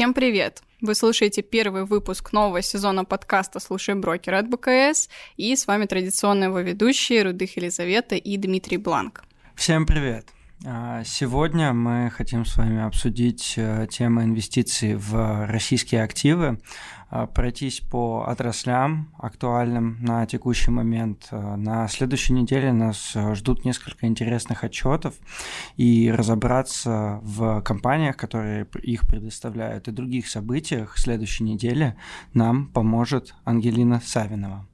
Всем привет! Вы слушаете первый выпуск нового сезона подкаста «Слушай брокер» от БКС, и с вами традиционные его ведущие Рудых Елизавета и Дмитрий Бланк. Всем привет! А, сегодня мы хотим с вами обсудить э, тему инвестиций в российские активы, а, пройтись по отраслям актуальным на текущий момент. А, на следующей неделе нас э, ждут несколько интересных отчетов и разобраться в компаниях, которые их предоставляют, и других событиях следующей недели нам поможет Ангелина Савинова.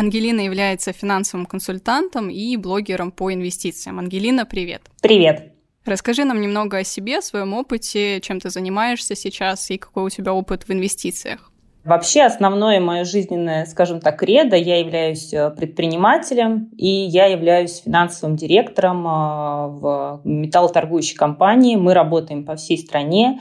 Ангелина является финансовым консультантом и блогером по инвестициям. Ангелина, привет. Привет. Расскажи нам немного о себе, о своем опыте, чем ты занимаешься сейчас и какой у тебя опыт в инвестициях. Вообще основное мое жизненное, скажем так, кредо, я являюсь э, предпринимателем и я являюсь финансовым директором э, в металлоторгующей компании. Мы работаем по всей стране,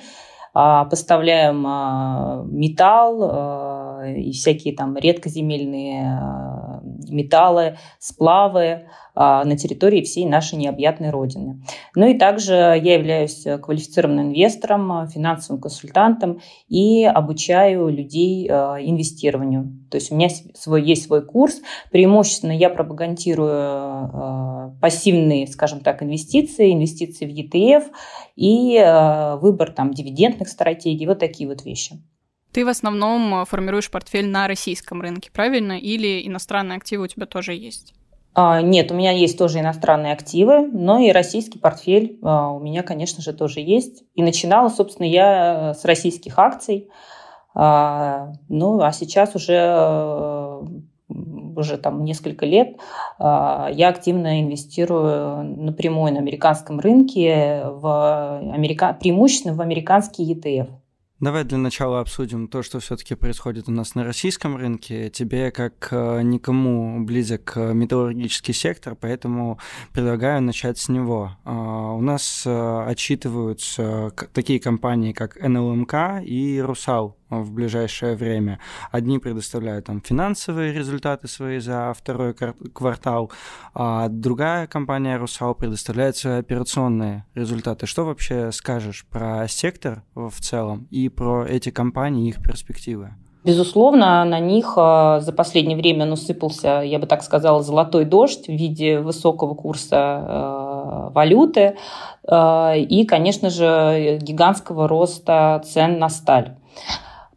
а, поставляем а, металл а, и всякие там редкоземельные металлы, сплавы на территории всей нашей необъятной родины. Ну и также я являюсь квалифицированным инвестором, финансовым консультантом и обучаю людей инвестированию. То есть у меня свой, есть свой курс. Преимущественно я пропагандирую пассивные, скажем так, инвестиции, инвестиции в ETF и выбор там дивидендных стратегий, вот такие вот вещи. Ты в основном э, формируешь портфель на российском рынке, правильно? Или иностранные активы у тебя тоже есть? А, нет, у меня есть тоже иностранные активы, но и российский портфель а, у меня, конечно же, тоже есть. И начинала, собственно, я с российских акций. А, ну, а сейчас уже э, уже там несколько лет я активно инвестирую напрямую на американском рынке, в америка... преимущественно в американский ETF. Давай для начала обсудим то, что все-таки происходит у нас на российском рынке. Тебе, как э, никому близок э, металлургический сектор, поэтому предлагаю начать с него. А, у нас э, отчитываются такие компании, как НЛМК и Русал в ближайшее время. Одни предоставляют там финансовые результаты свои за второй квартал, а другая компания «Русал» предоставляет свои операционные результаты. Что вообще скажешь про сектор в целом и про эти компании и их перспективы? Безусловно, на них а, за последнее время насыпался, я бы так сказала, золотой дождь в виде высокого курса а, валюты а, и, конечно же, гигантского роста цен на сталь.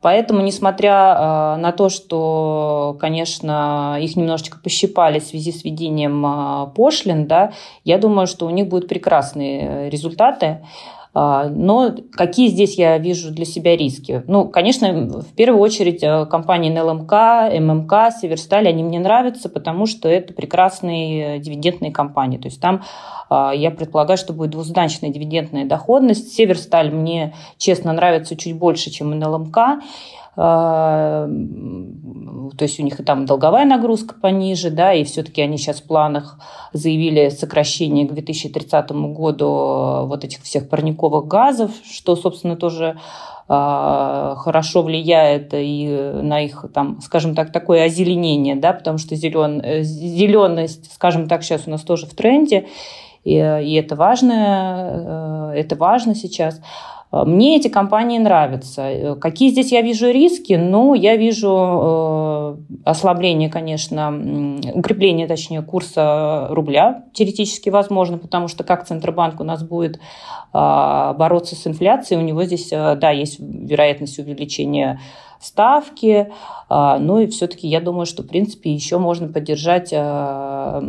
Поэтому, несмотря э, на то, что, конечно, их немножечко пощипали в связи с введением э, пошлин, да, я думаю, что у них будут прекрасные результаты. А, но какие здесь я вижу для себя риски? Ну, конечно, в первую очередь э, компании НЛМК, ММК, Северсталь, они мне нравятся, потому что это прекрасные дивидендные компании. То есть там а, я предполагаю, что будет двузначная дивидендная доходность. Северсталь мне, честно, нравится чуть больше, чем НЛМК. А, то есть у них и там долговая нагрузка пониже, да, и все-таки они сейчас в планах заявили сокращение к 2030 году вот этих всех парниковых газов, что, собственно, тоже а, хорошо влияет и на их, там, скажем так, такое озеленение, да, потому что зелен, э, зеленость, скажем так, сейчас у нас тоже в тренде, и, и это важно, э, это важно сейчас. Мне эти компании нравятся. Какие здесь я вижу риски? Ну, я вижу э, ослабление, конечно, укрепление, точнее, курса рубля теоретически возможно, потому что как Центробанк у нас будет э, бороться с инфляцией, у него здесь, э, да, есть вероятность увеличения ставки. А, ну и все-таки я думаю, что, в принципе, еще можно поддержать, а,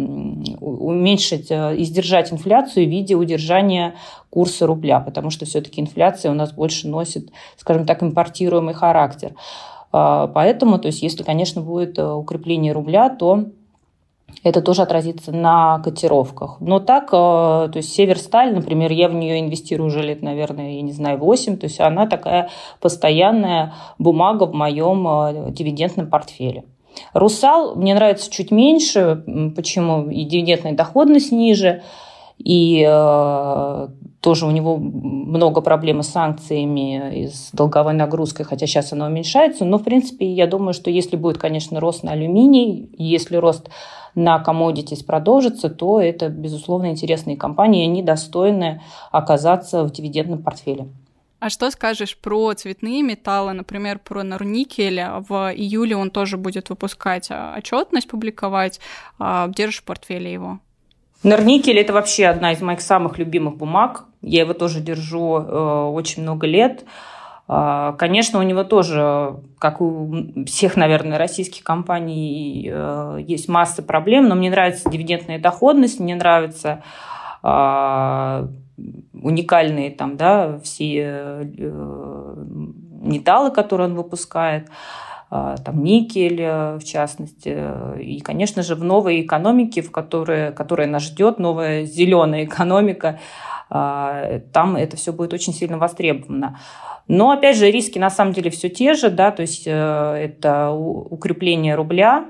уменьшить а, и сдержать инфляцию в виде удержания курса рубля, потому что все-таки инфляция у нас больше носит, скажем так, импортируемый характер. Поэтому, то есть, если, конечно, будет укрепление рубля, то это тоже отразится на котировках. Но так, э, то есть Северсталь, например, я в нее инвестирую уже лет, наверное, я не знаю, 8, то есть она такая постоянная бумага в моем э, дивидендном портфеле. Русал мне нравится чуть меньше, почему и дивидендная доходность ниже, и э, тоже у него много проблем с санкциями и с долговой нагрузкой, хотя сейчас она уменьшается. Но, в принципе, я думаю, что если будет, конечно, рост на алюминий, если рост на commodities продолжится, то это, безусловно, интересные компании, и они достойны оказаться в дивидендном портфеле. А что скажешь про цветные металлы, например, про Норникель? В июле он тоже будет выпускать а, отчетность, публиковать. А, держишь в портфеле его? Норникель – это вообще одна из моих самых любимых бумаг. Я его тоже держу э, очень много лет. А, конечно, у него тоже, как у всех, наверное, российских компаний, э, есть масса проблем, но мне нравится дивидендная доходность, мне нравится уникальные там, да, все э, металлы, которые он выпускает, э, там никель, э, в частности, и, конечно же, в новой экономике, в которой, которая нас ждет, новая зеленая экономика, там это все будет очень сильно востребовано. Но, опять же, риски на самом деле все те же, да, то есть это укрепление рубля,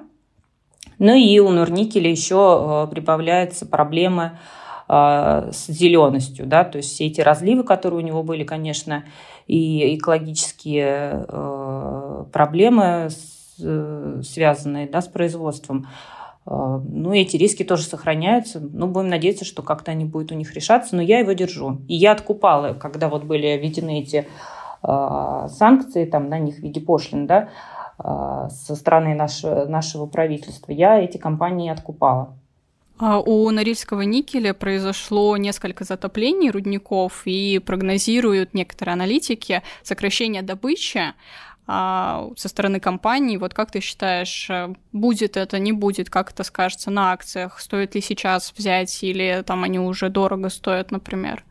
ну и у Норникеля еще прибавляются проблемы а, с зеленостью, да, то есть все эти разливы, которые у него были, конечно, и экологические э, проблемы, связанные да, с производством, а, ну, эти риски тоже сохраняются. Ну, будем надеяться, что как-то они будут у них решаться. Но я его держу. И я откупала, когда вот были введены эти э, санкции там, на них в виде пошлин, да, э, со стороны наш, нашего правительства, я эти компании откупала. А у Норильского никеля произошло несколько затоплений рудников и прогнозируют некоторые аналитики сокращение добычи а, со стороны компании. Вот как ты считаешь, будет это, не будет, как это скажется на акциях? Стоит ли сейчас взять или там они уже дорого стоят, например?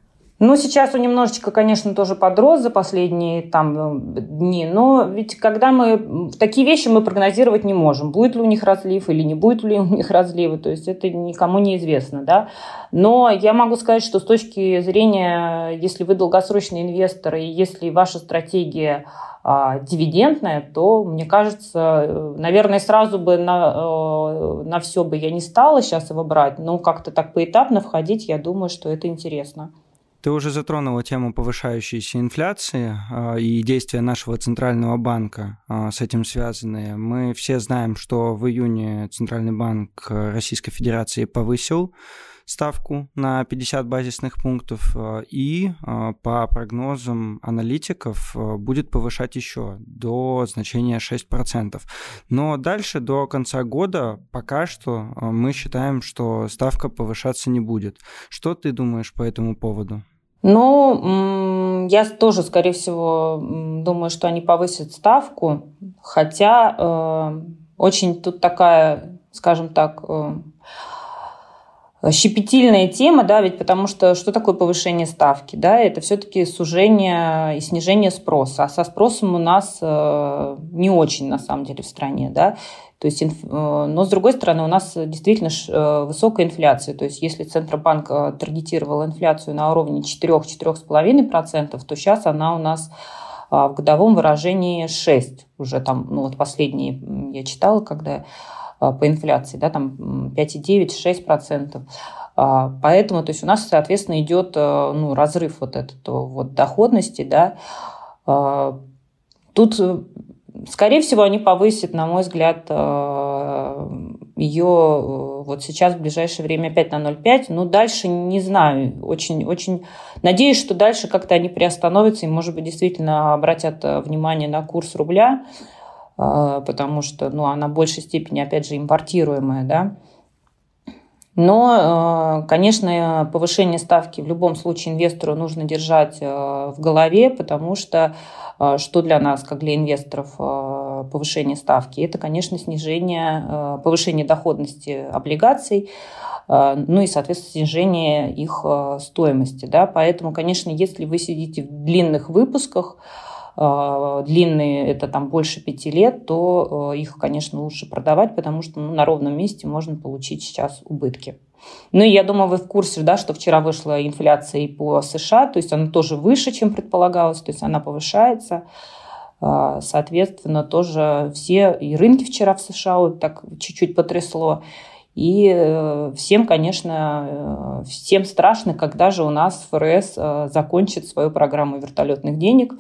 Ну, сейчас он немножечко, конечно, тоже подрос за последние там дни, но ведь когда мы... Такие вещи мы прогнозировать не можем. Будет ли у них разлив или не будет ли у них разлива, то есть это никому не известно, да. Но я могу сказать, что с точки зрения, если вы долгосрочный инвестор и если ваша стратегия а, дивидендная, то, мне кажется, наверное, сразу бы на, э, на все бы я не стала сейчас его брать, но как-то так поэтапно входить, я думаю, что это интересно. Ты уже затронула тему повышающейся инфляции э, и действия нашего центрального банка э, с этим связанные. Мы все знаем, что в июне Центральный банк Российской Федерации повысил ставку на 50 базисных пунктов э, и по прогнозам аналитиков будет повышать еще до значения 6%. Но дальше до конца года пока что мы считаем, что ставка повышаться не будет. Что ты думаешь по этому поводу? Ну, я тоже, скорее всего, думаю, что они повысят ставку, хотя э, очень тут такая, скажем так, э, щепетильная тема, да, ведь потому что что такое повышение ставки, да, это все-таки сужение и снижение спроса, а со спросом у нас э, не очень на самом деле в стране, да, то есть, э, но с другой стороны, у нас действительно э, высокая инфляция. То есть, если Центробанк э, таргетировал инфляцию на уровне 4-4,5%, то сейчас она у нас в годовом выражении 6. Уже там, ну вот последние я читала, когда по инфляции, да, там 5,9-6%. Поэтому, то есть у нас, соответственно, идет ну, разрыв вот этот вот доходности, да. Тут Скорее всего, они повысят, на мой взгляд, э, ее э, вот сейчас в ближайшее время опять на 0,5. Но дальше не знаю. Очень, очень надеюсь, что дальше как-то они приостановятся и, может быть, действительно обратят э, внимание на курс рубля, потому что ну, она в большей степени, опять же, импортируемая, да. Но, конечно, повышение ставки в любом случае инвестору нужно держать в голове, потому что а, что для нас, как для инвесторов, а, повышение ставки? Это, конечно, снижение, а, повышение доходности облигаций, ну и, соответственно, снижение их стоимости. Да? Поэтому, конечно, если вы сидите в длинных выпусках, длинные, это там больше пяти лет, то их, конечно, лучше продавать, потому что ну, на ровном месте можно получить сейчас убытки. Ну я думаю, вы в курсе, да, что вчера вышла инфляция и по США, то есть она тоже выше, чем предполагалось, то есть она повышается. А, соответственно, тоже все и рынки вчера в США вот так чуть-чуть потрясло. И э, всем, конечно, э, всем страшно, когда же у нас ФРС э, закончит свою программу вертолетных денег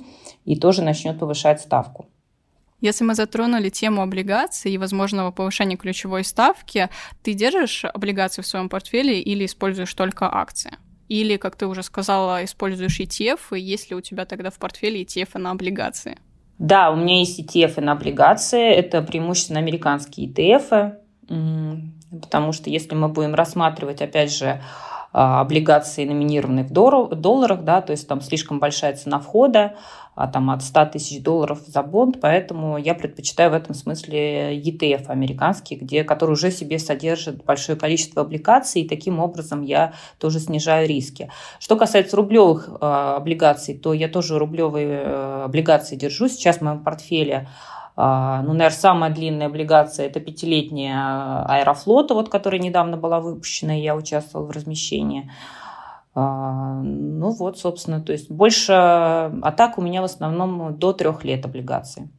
и тоже начнет повышать ставку. Если мы затронули тему облигаций и возможного повышения ключевой ставки, ты держишь облигации в своем портфеле или используешь только акции? Или, как ты уже сказала, используешь ETF, и есть ли у тебя тогда в портфеле ETF на облигации? Да, у меня есть ETF на облигации. Это преимущественно американские ETF, потому что если мы будем рассматривать, опять же, облигации, номинированные в долларах, да, то есть там слишком большая цена входа, а, там от 100 тысяч долларов за бонд, поэтому я предпочитаю в этом смысле ETF американский, где, который уже себе содержит большое количество облигаций, и таким образом я тоже снижаю риски. Что касается рублевых э, облигаций, то я тоже рублевые э, облигации держу. Сейчас в моем портфеле ну, наверное, самая длинная облигация – это пятилетняя Аэрофлота, вот, которая недавно была выпущена, и я участвовала в размещении. А, ну вот, собственно, то есть больше атак у меня в основном до трех лет облигаций.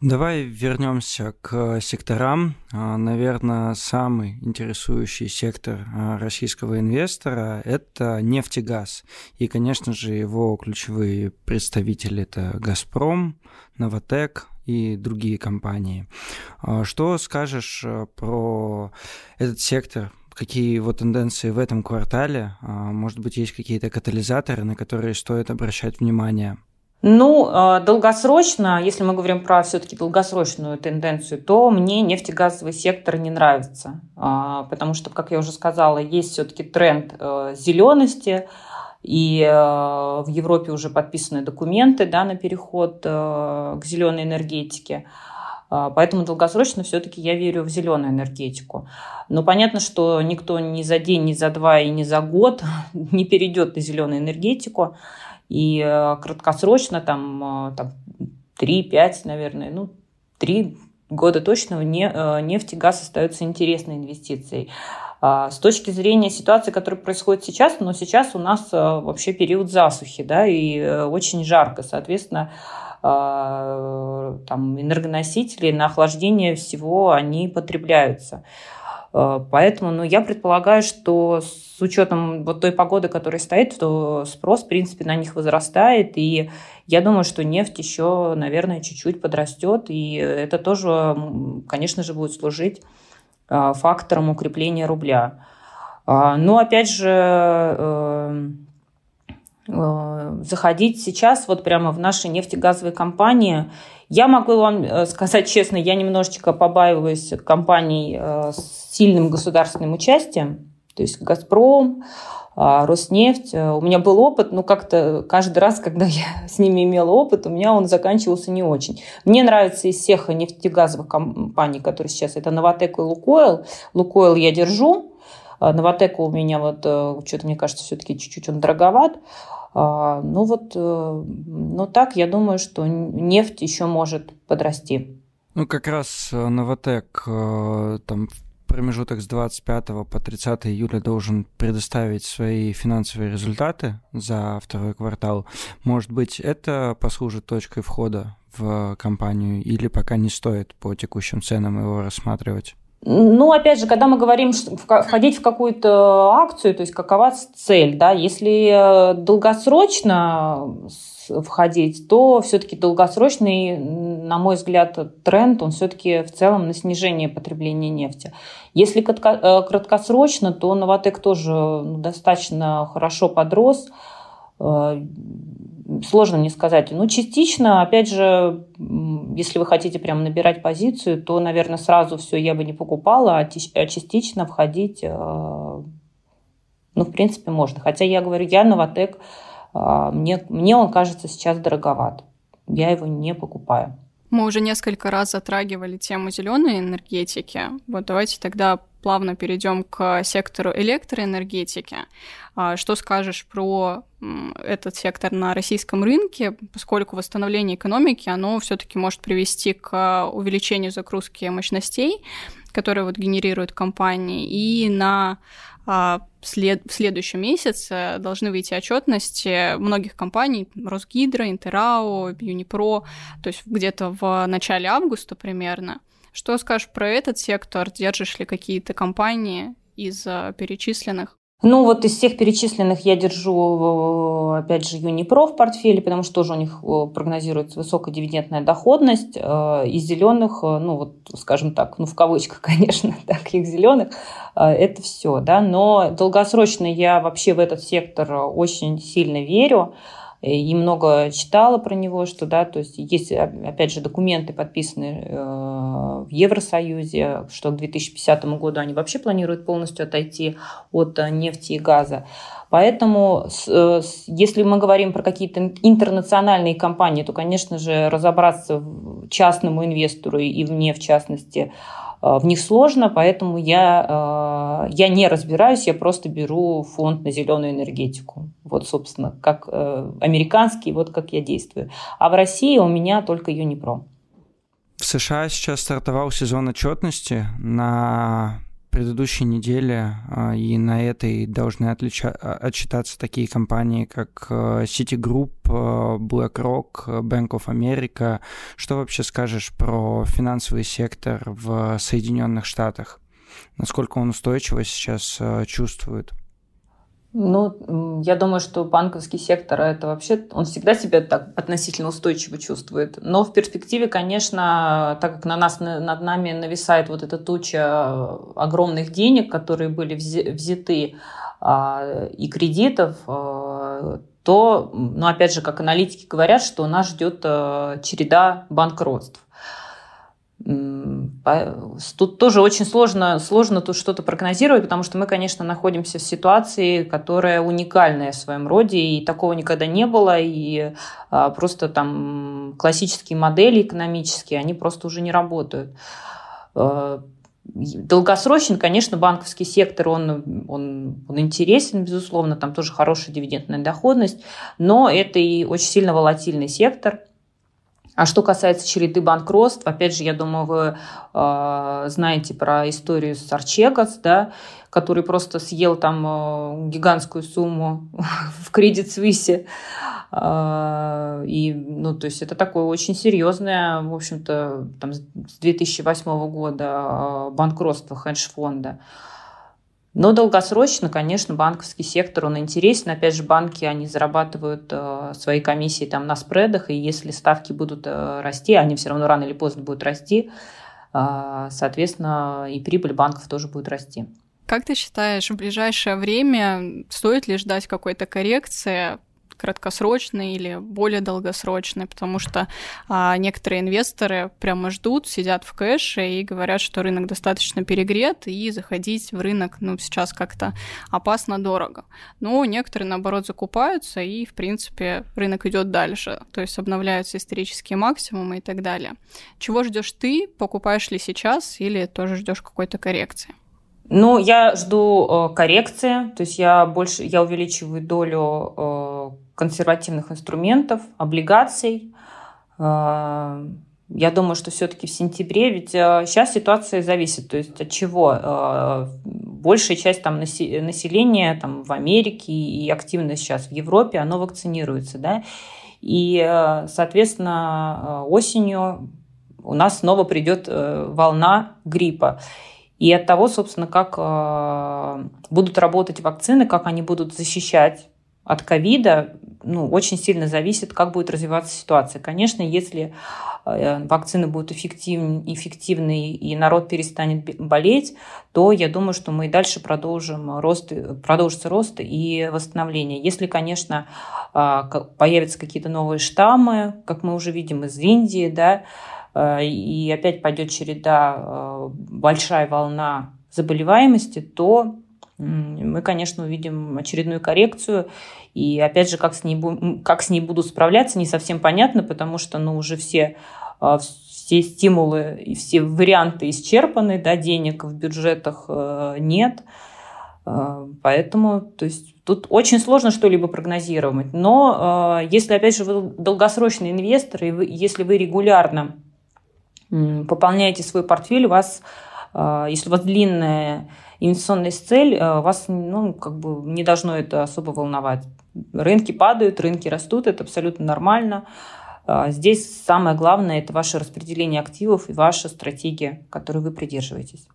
Давай вернемся к секторам. А, наверное, самый интересующий сектор а, российского инвестора – это нефть и газ. И, конечно же, его ключевые представители – это «Газпром», «Новотек», и другие компании. Что скажешь про этот сектор какие его тенденции в этом квартале? А, может быть, есть какие-то катализаторы, на которые стоит обращать внимание? Ну, а, долгосрочно, если мы говорим про все-таки долгосрочную тенденцию, то мне нефтегазовый сектор не нравится, а, потому что, как я уже сказала, есть все-таки тренд э, зелености, и э, в Европе уже подписаны документы да, на переход э, к зеленой энергетике. А, поэтому долгосрочно все-таки я верю в зеленую энергетику. Но понятно, что никто ни за день, ни за два и ни за год не перейдет на зеленую энергетику. И э, краткосрочно, там, э, там 3-5, наверное, ну, 3 года точно э, нефть и газ остаются интересной инвестицией. А, с точки зрения ситуации, которая происходит сейчас, но сейчас у нас вообще период засухи, да, и очень жарко, соответственно, а, там, энергоносители на охлаждение всего они потребляются. А, поэтому ну, я предполагаю, что с учетом вот той погоды, которая стоит, то спрос, в принципе, на них возрастает. И я думаю, что нефть еще, наверное, чуть-чуть подрастет. И это тоже, конечно же, будет служить фактором укрепления рубля. Но, опять же, э, Э, заходить сейчас вот прямо в наши нефтегазовые компании. Я могу вам э, сказать честно, я немножечко побаиваюсь компаний с сильным государственным участием, то есть «Газпром», Роснефть. У меня был опыт, но как-то каждый раз, когда я с ними имела опыт, у меня он заканчивался не очень. Мне нравится из всех нефтегазовых компаний, которые сейчас, это «Новотек» и «Лукойл». «Лукойл» я держу, «Новотек» у меня вот, что-то, мне кажется, все-таки чуть-чуть он дороговат. А, ну вот, э, ну так, я думаю, что нефть еще может подрасти. Ну, как раз э, Новотек э, там промежуток с 25 по 30 июля должен предоставить свои финансовые результаты за второй квартал. Может быть, это послужит точкой входа в компанию или пока не стоит по текущим ценам его рассматривать? Ну, опять же, когда мы говорим входить в какую-то акцию, то есть какова цель, да, если э, долгосрочно входить, то все-таки долгосрочный, на мой взгляд, тренд, он все-таки в целом на снижение потребления нефти. Если э, краткосрочно, то Новотек тоже ну, достаточно хорошо подрос. Э, сложно мне сказать. Ну, частично, опять же, если вы хотите прям набирать позицию, то, наверное, сразу все я бы не покупала, а, а частично входить, э, ну, в принципе, можно. Хотя я говорю, я Новотек, мне, мне он кажется сейчас дороговат. Я его не покупаю. Мы уже несколько раз затрагивали тему зеленой энергетики. Вот давайте тогда плавно перейдем к сектору электроэнергетики. А, что скажешь про этот сектор на российском рынке, поскольку восстановление экономики, оно все-таки может привести к увеличению загрузки мощностей, которые вот генерируют компании, и на а, след, в следующем месяце должны выйти отчетности многих компаний, Росгидро, Интерао, Юнипро, то есть где-то в начале августа примерно. Что скажешь про этот сектор? Держишь ли какие-то компании из перечисленных? Ну, вот из всех перечисленных я держу, опять же, Юнипро в портфеле, потому что тоже у них э, прогнозируется высокая дивидендная доходность. Э, из зеленых, э, ну, вот, скажем так, ну, в кавычках, конечно, таких зеленых, это все, да. Но долгосрочно я вообще в этот сектор очень сильно верю и много читала про него, что, да, то есть есть, опять же, документы подписаны э, в Евросоюзе, что к 2050 году они вообще планируют полностью отойти от э, нефти и газа. Поэтому, э, если мы говорим про какие-то интернациональные компании, то, конечно же, разобраться частному инвестору и мне, в частности, в них сложно, поэтому я, э, я не разбираюсь, я просто беру фонд на зеленую энергетику. Вот, собственно, как э, американский, вот как я действую. А в России у меня только Юнипром. В США сейчас стартовал сезон отчетности на предыдущей неделе а, и на этой должны отлича- а, отчитаться такие компании, как э, Citigroup, э, BlackRock, Bank of America. Что вообще скажешь про финансовый сектор в Соединенных Штатах? Насколько он устойчиво сейчас э, чувствует? Ну, я думаю, что банковский сектор это вообще, он всегда себя так относительно устойчиво чувствует. Но в перспективе, конечно, так как на нас, над нами нависает вот эта туча огромных денег, которые были взяты, а, и кредитов, а, то, ну, опять же, как аналитики говорят, что нас ждет а, череда банкротств. Тут тоже очень сложно, сложно тут что-то прогнозировать, потому что мы, конечно, находимся в ситуации, которая уникальная в своем роде, и такого никогда не было, и а, просто там классические модели экономические, они просто уже не работают. А, долгосрочен, конечно, банковский сектор, он, он, он интересен, безусловно, там тоже хорошая дивидендная доходность, но это и очень сильно волатильный сектор – а что касается череды банкротств, опять же, я думаю, вы э, знаете про историю с Арчегас, да, который просто съел там э, гигантскую сумму в кредит Свисе. Э, и, ну, то есть это такое очень серьезное, в общем-то, там, с 2008 года банкротство хедж-фонда. Но долгосрочно, конечно, банковский сектор, он интересен. Опять же, банки, они зарабатывают э, свои комиссии там на спредах, и если ставки будут э, расти, они все равно рано или поздно будут расти, э, соответственно, и прибыль банков тоже будет расти. Как ты считаешь, в ближайшее время стоит ли ждать какой-то коррекции краткосрочный или более долгосрочный, потому что а, некоторые инвесторы прямо ждут, сидят в кэше и говорят, что рынок достаточно перегрет, и заходить в рынок, ну, сейчас как-то опасно дорого. Но некоторые, наоборот, закупаются, и, в принципе, рынок идет дальше, то есть обновляются исторические максимумы и так далее. Чего ждешь ты? Покупаешь ли сейчас или тоже ждешь какой-то коррекции? Ну, я жду э, коррекции, то есть я больше, я увеличиваю долю э, консервативных инструментов, облигаций. Э, я думаю, что все-таки в сентябре, ведь сейчас э, ситуация зависит, то есть от чего э, большая часть там населения там в Америке и активно сейчас в Европе, оно вакцинируется, да, и, соответственно, осенью у нас снова придет волна гриппа. И от того, собственно, как будут работать вакцины, как они будут защищать от ковида ну, очень сильно зависит, как будет развиваться ситуация. Конечно, если э, вакцины будут эффективны, эффективны и народ перестанет болеть, то я думаю, что мы и дальше продолжим рост, продолжится рост и восстановление. Если, конечно, э, появятся какие-то новые штаммы, как мы уже видим из Индии, да, э, и опять пойдет череда, большая волна заболеваемости, то мы, конечно, увидим очередную коррекцию. И опять же, как с ней, как с ней будут справляться, не совсем понятно, потому что ну, уже все, а, все стимулы и все варианты исчерпаны, да, денег в бюджетах э, нет. Поэтому то есть, тут очень сложно что-либо прогнозировать. Но если, опять же, вы долгосрочный инвестор, и вы, если вы регулярно пополняете свой портфель, у вас, если у вас длинная инвестиционная цель, э, вас ну, как бы не должно это особо волновать. Рынки падают, рынки растут, это абсолютно нормально. А здесь самое главное – это ваше распределение активов и ваша стратегия, которой вы придерживаетесь.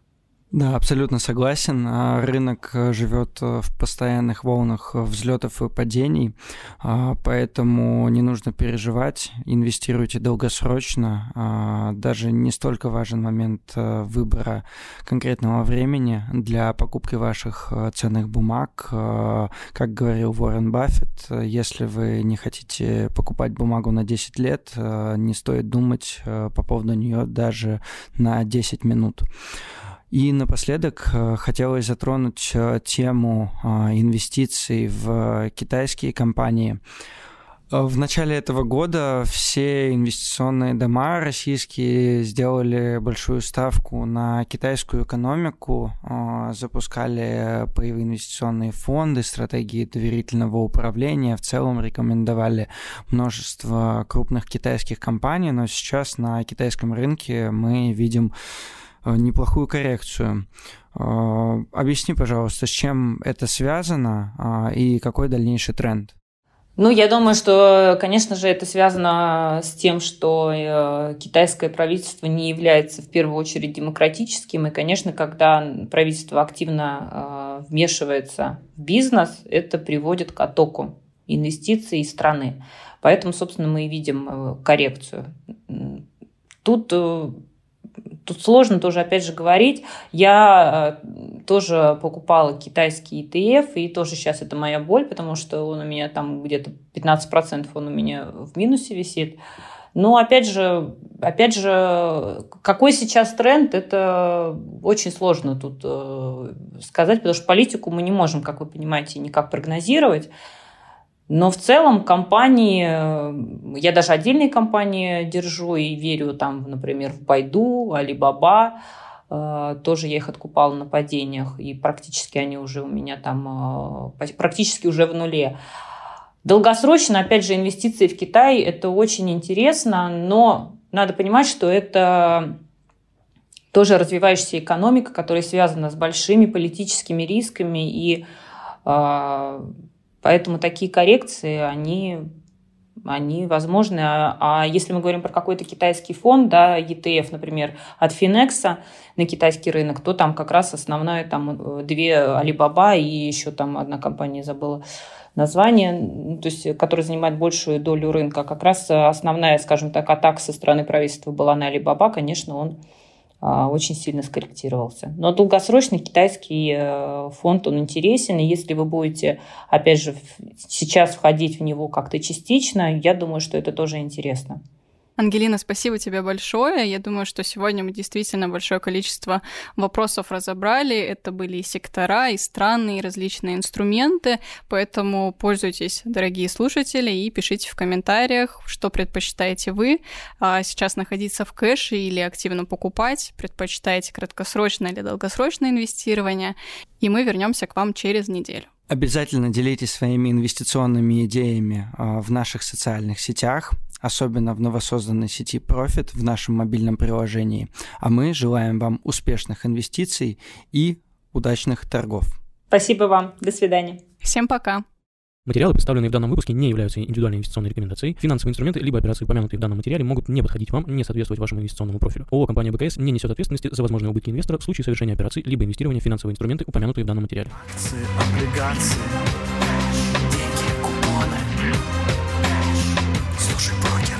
Да, абсолютно согласен. А, рынок э, живет э, в постоянных волнах э, взлетов и падений, а, поэтому не нужно переживать, инвестируйте долгосрочно. А, даже не столько важен момент выбора конкретного времени для покупки ваших ценных бумаг. Как говорил Уоррен Баффет, если вы не хотите покупать бумагу на 10 лет, не стоит думать по поводу нее даже на 10 минут. И напоследок э, хотелось затронуть э, тему э, инвестиций в китайские компании. В начале этого года все инвестиционные дома российские сделали большую ставку на китайскую экономику, запускали паевые инвестиционные фонды, стратегии доверительного управления, в целом рекомендовали множество крупных китайских компаний, но сейчас на китайском рынке мы видим Э, неплохую коррекцию. Э, объясни, пожалуйста, с чем это связано а, и какой дальнейший тренд? Ну, я думаю, что, конечно же, это связано с тем, что э, китайское правительство не является в первую очередь демократическим. И, конечно, когда правительство активно вмешивается в бизнес, это приводит к оттоку инвестиций страны. Поэтому, собственно, мы и видим коррекцию. Тут тут сложно тоже, опять же, говорить. Я э, тоже покупала китайский ETF, и тоже сейчас это моя боль, потому что он у меня там где-то 15% он у меня в минусе висит. Но опять же, опять же, какой сейчас тренд, это очень сложно тут э, сказать, потому что политику мы не можем, как вы понимаете, никак прогнозировать. Но в целом компании, э, я даже отдельные компании держу и верю там, например, в Байду, Алибаба, э, тоже я их откупала на падениях, и практически они уже у меня там, э, практически уже в нуле. Долгосрочно, опять же, инвестиции в Китай – это очень интересно, но надо понимать, что это тоже развивающаяся экономика, которая связана с большими политическими рисками и Поэтому такие коррекции, они, они возможны. А, а если мы говорим про какой-то китайский фонд, да, ETF, например, от Финекса на китайский рынок, то там как раз основная там две Alibaba и еще там одна компания забыла название, то есть, которая занимает большую долю рынка. Как раз основная, скажем так, атака со стороны правительства была на Alibaba, конечно, он очень сильно скорректировался. Но долгосрочный китайский э, фонд, он интересен, и если вы будете, опять же, сейчас входить в него как-то частично, я думаю, что это тоже интересно. Ангелина, спасибо тебе большое. Я думаю, что сегодня мы действительно большое количество вопросов разобрали. Это были и сектора, и страны, и различные инструменты. Поэтому пользуйтесь, дорогие слушатели, и пишите в комментариях, что предпочитаете вы. А сейчас находиться в кэше или активно покупать. Предпочитаете краткосрочное или долгосрочное инвестирование. И мы вернемся к вам через неделю. Обязательно делитесь своими инвестиционными идеями а, в наших социальных сетях особенно в новосозданной сети Profit в нашем мобильном приложении. А мы желаем вам успешных инвестиций и удачных торгов. Спасибо вам. До свидания. Всем пока. Материалы, представленные в данном выпуске, не являются индивидуальной инвестиционной рекомендацией. Финансовые инструменты либо операции, упомянутые в данном материале, могут не подходить вам, не соответствовать вашему инвестиционному профилю. ООО «Компания БКС» не несет ответственности за возможные убытки инвестора в случае совершения операций либо инвестирования в финансовые инструменты, упомянутые в данном материале. Акции, облигации, Слушай брокера.